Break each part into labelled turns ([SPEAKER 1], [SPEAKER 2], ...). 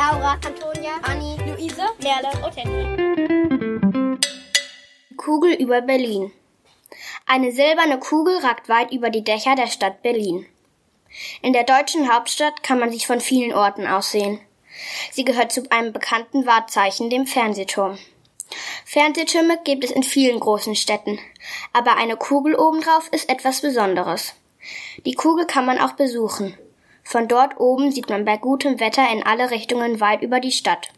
[SPEAKER 1] Laura, Antonia, Anni, Luise, Merle und Henry.
[SPEAKER 2] Kugel über Berlin. Eine silberne Kugel ragt weit über die Dächer der Stadt Berlin. In der deutschen Hauptstadt kann man sich von vielen Orten aus sehen. Sie gehört zu einem bekannten Wahrzeichen, dem Fernsehturm. Fernsehtürme gibt es in vielen großen Städten, aber eine Kugel obendrauf ist etwas Besonderes. Die Kugel kann man auch besuchen. Von dort oben sieht man bei gutem Wetter in alle Richtungen weit über die Stadt.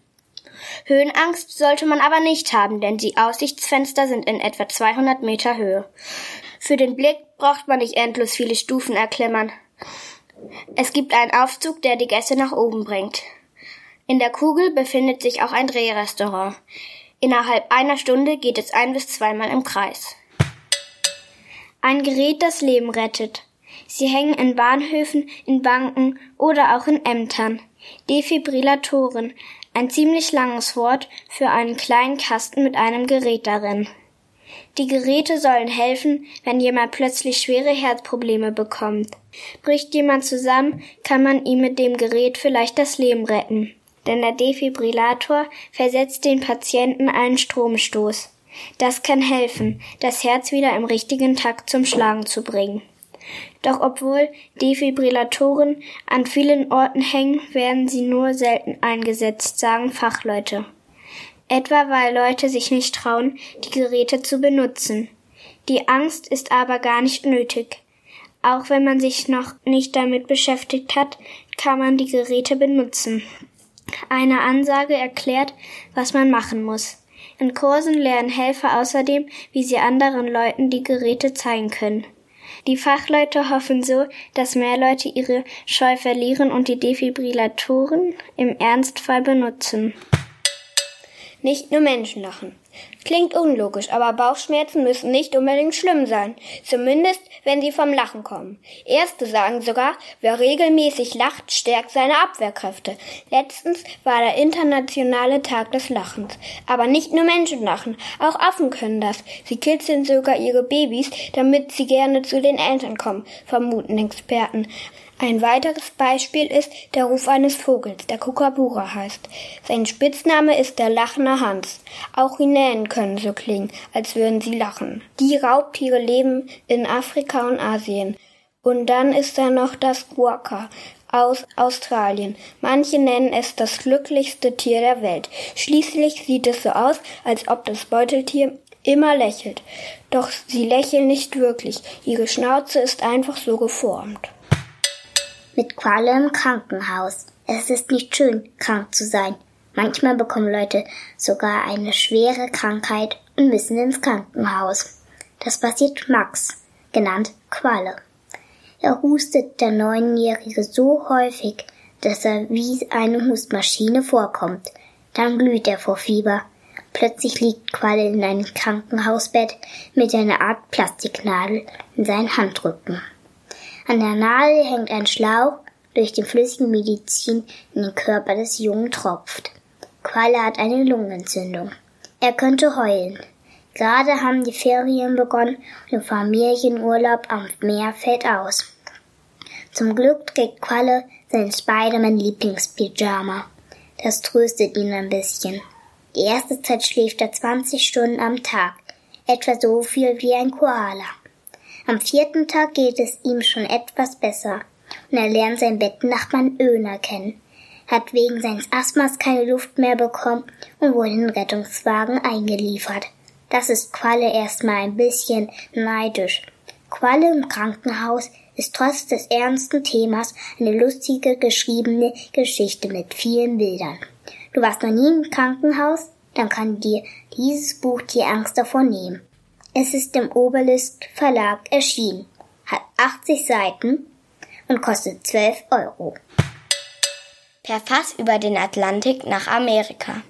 [SPEAKER 2] Höhenangst sollte man aber nicht haben, denn die Aussichtsfenster sind in etwa 200 Meter Höhe. Für den Blick braucht man nicht endlos viele Stufen erklimmern. Es gibt einen Aufzug, der die Gäste nach oben bringt. In der Kugel befindet sich auch ein Drehrestaurant. Innerhalb einer Stunde geht es ein bis zweimal im Kreis. Ein Gerät, das Leben rettet. Sie hängen in Bahnhöfen, in Banken oder auch in Ämtern. Defibrillatoren, ein ziemlich langes Wort für einen kleinen Kasten mit einem Gerät darin. Die Geräte sollen helfen, wenn jemand plötzlich schwere Herzprobleme bekommt. Bricht jemand zusammen, kann man ihm mit dem Gerät vielleicht das Leben retten. Denn der Defibrillator versetzt den Patienten einen Stromstoß. Das kann helfen, das Herz wieder im richtigen Takt zum Schlagen zu bringen. Doch obwohl Defibrillatoren an vielen Orten hängen, werden sie nur selten eingesetzt, sagen Fachleute. Etwa weil Leute sich nicht trauen, die Geräte zu benutzen. Die Angst ist aber gar nicht nötig. Auch wenn man sich noch nicht damit beschäftigt hat, kann man die Geräte benutzen. Eine Ansage erklärt, was man machen muss. In Kursen lernen Helfer außerdem, wie sie anderen Leuten die Geräte zeigen können. Die Fachleute hoffen so, dass mehr Leute ihre Scheu verlieren und die Defibrillatoren im Ernstfall benutzen.
[SPEAKER 1] Nicht nur Menschen lachen. Klingt unlogisch, aber Bauchschmerzen müssen nicht unbedingt schlimm sein. Zumindest, wenn sie vom Lachen kommen. Erste sagen sogar, wer regelmäßig lacht, stärkt seine Abwehrkräfte. Letztens war der internationale Tag des Lachens. Aber nicht nur Menschen lachen, auch Affen können das. Sie kitzeln sogar ihre Babys, damit sie gerne zu den Eltern kommen, vermuten Experten. Ein weiteres Beispiel ist der Ruf eines Vogels, der Kukabura heißt. Sein Spitzname ist der lachende Hans. Auch Hyänen können so klingen, als würden sie lachen. Die Raubtiere leben in Afrika und Asien. Und dann ist da noch das Quokka aus Australien. Manche nennen es das glücklichste Tier der Welt. Schließlich sieht es so aus, als ob das Beuteltier immer lächelt. Doch sie lächeln nicht wirklich. Ihre Schnauze ist einfach so geformt
[SPEAKER 3] mit Qualle im Krankenhaus. Es ist nicht schön, krank zu sein. Manchmal bekommen Leute sogar eine schwere Krankheit und müssen ins Krankenhaus. Das passiert Max, genannt Qualle. Er hustet der Neunjährige so häufig, dass er wie eine Hustmaschine vorkommt. Dann glüht er vor Fieber. Plötzlich liegt Qualle in einem Krankenhausbett mit einer Art Plastiknadel in seinen Handrücken. An der Nadel hängt ein Schlauch, durch den flüssigen Medizin in den Körper des Jungen tropft. Qualle hat eine Lungenentzündung. Er könnte heulen. Gerade haben die Ferien begonnen und der Familienurlaub am Meer fällt aus. Zum Glück trägt Qualle sein Spider-Man-Lieblingspyjama. Das tröstet ihn ein bisschen. Die erste Zeit schläft er 20 Stunden am Tag, etwa so viel wie ein Koala. Am vierten Tag geht es ihm schon etwas besser und er lernt seinen Bettnachbarn Öner kennen, hat wegen seines Asthmas keine Luft mehr bekommen und wurde in den Rettungswagen eingeliefert. Das ist Qualle erstmal ein bisschen neidisch. Qualle im Krankenhaus ist trotz des ernsten Themas eine lustige geschriebene Geschichte mit vielen Bildern. Du warst noch nie im Krankenhaus? Dann kann dir dieses Buch die Angst davor nehmen. Es ist im Oberlist Verlag erschienen, hat 80 Seiten und kostet 12 Euro.
[SPEAKER 2] Per Fass über den Atlantik nach Amerika.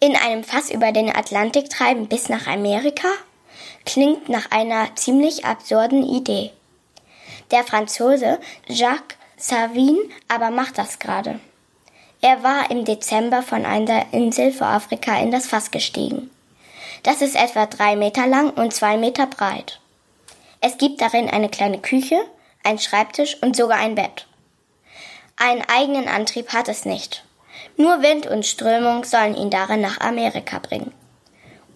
[SPEAKER 2] In einem Fass über den Atlantik treiben bis nach Amerika? Klingt nach einer ziemlich absurden Idee. Der Franzose Jacques Savin aber macht das gerade. Er war im Dezember von einer Insel vor Afrika in das Fass gestiegen. Das ist etwa drei Meter lang und zwei Meter breit. Es gibt darin eine kleine Küche, einen Schreibtisch und sogar ein Bett.
[SPEAKER 4] Einen eigenen Antrieb hat es nicht. Nur Wind und Strömung sollen ihn darin nach Amerika bringen.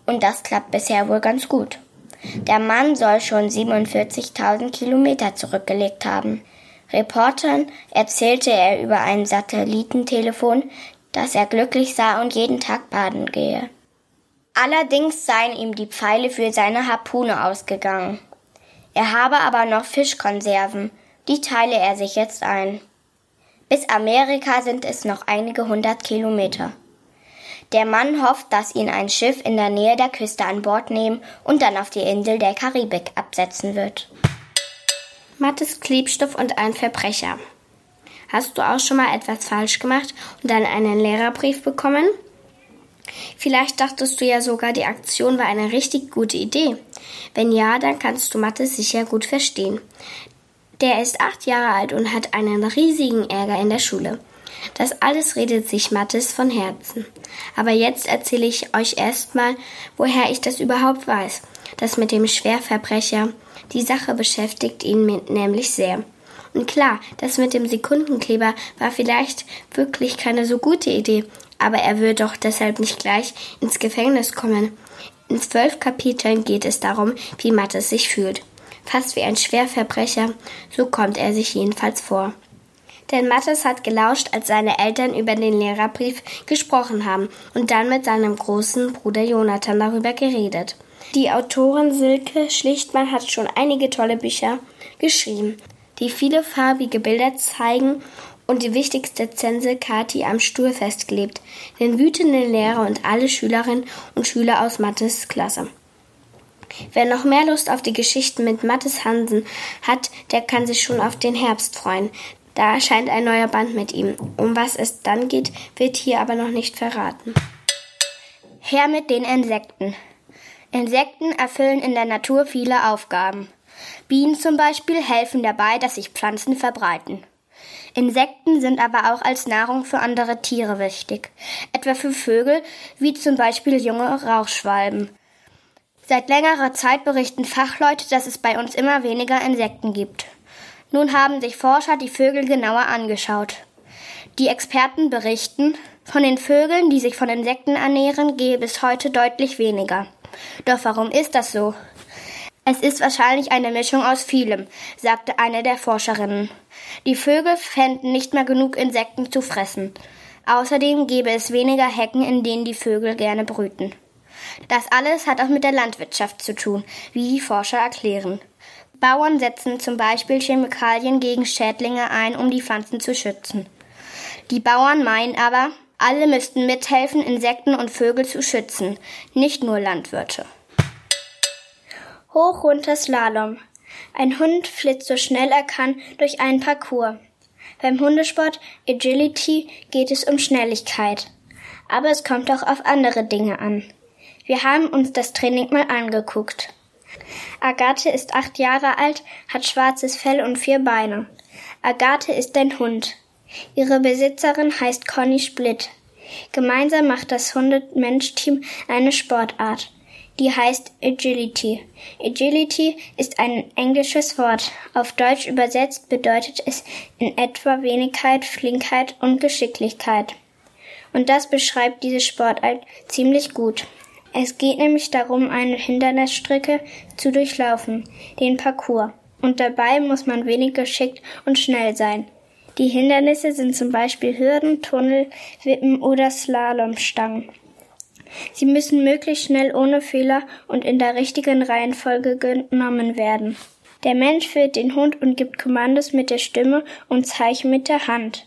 [SPEAKER 4] Und das klappt bisher wohl ganz gut. Der Mann soll schon 47.000 Kilometer zurückgelegt haben. Reportern erzählte er über ein Satellitentelefon, dass er glücklich sei und jeden Tag baden gehe. Allerdings seien ihm die Pfeile für seine Harpune ausgegangen. Er habe aber noch Fischkonserven, die teile er sich jetzt ein. Bis Amerika sind es noch einige hundert Kilometer. Der Mann hofft, dass ihn ein Schiff in der Nähe der Küste an Bord nehmen und dann auf die Insel der Karibik absetzen wird.
[SPEAKER 2] Mattes Klebstoff und ein Verbrecher. Hast du auch schon mal etwas falsch gemacht und dann einen Lehrerbrief bekommen? Vielleicht dachtest du ja sogar, die Aktion war eine richtig gute Idee. Wenn ja, dann kannst du Mattes sicher gut verstehen. Der ist acht Jahre alt und hat einen riesigen Ärger in der Schule. Das alles redet sich Mattes von Herzen. Aber jetzt erzähle ich euch erstmal, woher ich das überhaupt weiß. Das mit dem Schwerverbrecher. Die Sache beschäftigt ihn nämlich sehr. Und klar, das mit dem Sekundenkleber war vielleicht wirklich keine so gute Idee, aber er wird doch deshalb nicht gleich ins Gefängnis kommen. In zwölf Kapiteln geht es darum, wie Mattes sich fühlt. Fast wie ein Schwerverbrecher, so kommt er sich jedenfalls vor. Denn Mattes hat gelauscht, als seine Eltern über den Lehrerbrief gesprochen haben und dann mit seinem großen Bruder Jonathan darüber geredet. Die Autorin Silke Schlichtmann hat schon einige tolle Bücher geschrieben, die viele farbige Bilder zeigen und die wichtigste Zense Kati am Stuhl festgelebt, den wütenden Lehrer und alle Schülerinnen und Schüler aus Mattes Klasse. Wer noch mehr Lust auf die Geschichten mit Mattes Hansen hat, der kann sich schon auf den Herbst freuen. Da erscheint ein neuer Band mit ihm. Um was es dann geht, wird hier aber noch nicht verraten.
[SPEAKER 4] Her mit den Insekten. Insekten erfüllen in der Natur viele Aufgaben. Bienen zum Beispiel helfen dabei, dass sich Pflanzen verbreiten. Insekten sind aber auch als Nahrung für andere Tiere wichtig, etwa für Vögel, wie zum Beispiel junge Rauchschwalben. Seit längerer Zeit berichten Fachleute, dass es bei uns immer weniger Insekten gibt. Nun haben sich Forscher die Vögel genauer angeschaut. Die Experten berichten, von den Vögeln, die sich von Insekten ernähren, gäbe es heute deutlich weniger. Doch warum ist das so? Es ist wahrscheinlich eine Mischung aus vielem, sagte eine der Forscherinnen. Die Vögel fänden nicht mehr genug Insekten zu fressen. Außerdem gäbe es weniger Hecken, in denen die Vögel gerne brüten. Das alles hat auch mit der Landwirtschaft zu tun, wie die Forscher erklären. Bauern setzen zum Beispiel Chemikalien gegen Schädlinge ein, um die Pflanzen zu schützen. Die Bauern meinen aber, alle müssten mithelfen, Insekten und Vögel zu schützen, nicht nur Landwirte.
[SPEAKER 2] Hoch runter Slalom. Ein Hund flitzt so schnell er kann durch einen Parcours. Beim Hundesport Agility geht es um Schnelligkeit. Aber es kommt auch auf andere Dinge an. Wir haben uns das Training mal angeguckt. Agathe ist acht Jahre alt, hat schwarzes Fell und vier Beine. Agathe ist ein Hund. Ihre Besitzerin heißt Conny Split. Gemeinsam macht das Hunde-Mensch-Team eine Sportart die heißt Agility. Agility ist ein englisches Wort. Auf Deutsch übersetzt bedeutet es in etwa Wenigkeit, Flinkheit und Geschicklichkeit. Und das beschreibt diese Sportart ziemlich gut. Es geht nämlich darum, eine Hindernisstrecke zu durchlaufen, den Parcours. Und dabei muss man wenig geschickt und schnell sein. Die Hindernisse sind zum Beispiel Hürden, Tunnel, Wippen oder Slalomstangen. Sie müssen möglichst schnell ohne Fehler und in der richtigen Reihenfolge genommen werden. Der Mensch führt den Hund und gibt Kommandos mit der Stimme und Zeichen mit der Hand.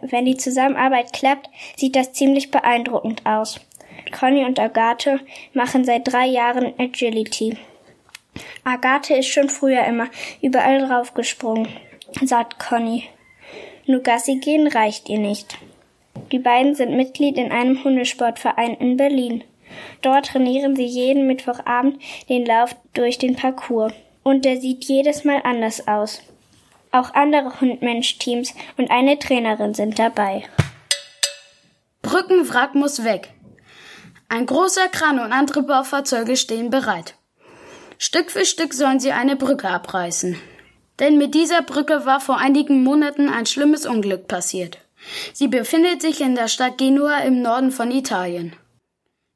[SPEAKER 2] Wenn die Zusammenarbeit klappt, sieht das ziemlich beeindruckend aus. Conny und Agathe machen seit drei Jahren Agility. Agathe ist schon früher immer überall draufgesprungen, sagt Conny. Nur Gassi gehen reicht ihr nicht. Die beiden sind Mitglied in einem Hundesportverein in Berlin. Dort trainieren sie jeden Mittwochabend den Lauf durch den Parcours. Und der sieht jedes Mal anders aus. Auch andere Hund-Mensch-Teams und eine Trainerin sind dabei.
[SPEAKER 5] Brückenwrack muss weg. Ein großer Kran und andere Baufahrzeuge stehen bereit. Stück für Stück sollen sie eine Brücke abreißen. Denn mit dieser Brücke war vor einigen Monaten ein schlimmes Unglück passiert. Sie befindet sich in der Stadt Genua im Norden von Italien.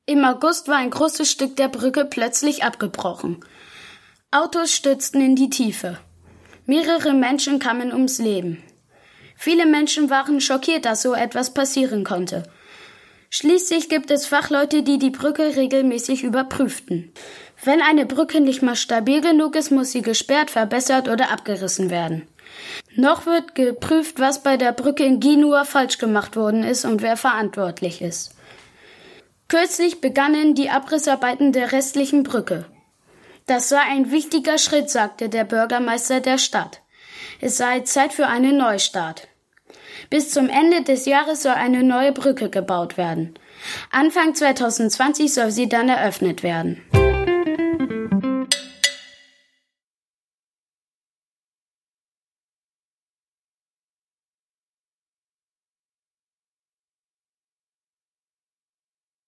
[SPEAKER 5] Im August war ein großes Stück der Brücke plötzlich abgebrochen. Autos stürzten in die Tiefe. Mehrere Menschen kamen ums Leben. Viele Menschen waren schockiert, dass so etwas passieren konnte. Schließlich gibt es Fachleute, die die Brücke regelmäßig überprüften. Wenn eine Brücke nicht mal stabil genug ist, muss sie gesperrt, verbessert oder abgerissen werden. Noch wird geprüft, was bei der Brücke in Genua falsch gemacht worden ist und wer verantwortlich ist. Kürzlich begannen die Abrissarbeiten der restlichen Brücke. Das sei ein wichtiger Schritt, sagte der Bürgermeister der Stadt. Es sei Zeit für einen Neustart. Bis zum Ende des Jahres soll eine neue Brücke gebaut werden. Anfang 2020 soll sie dann eröffnet werden.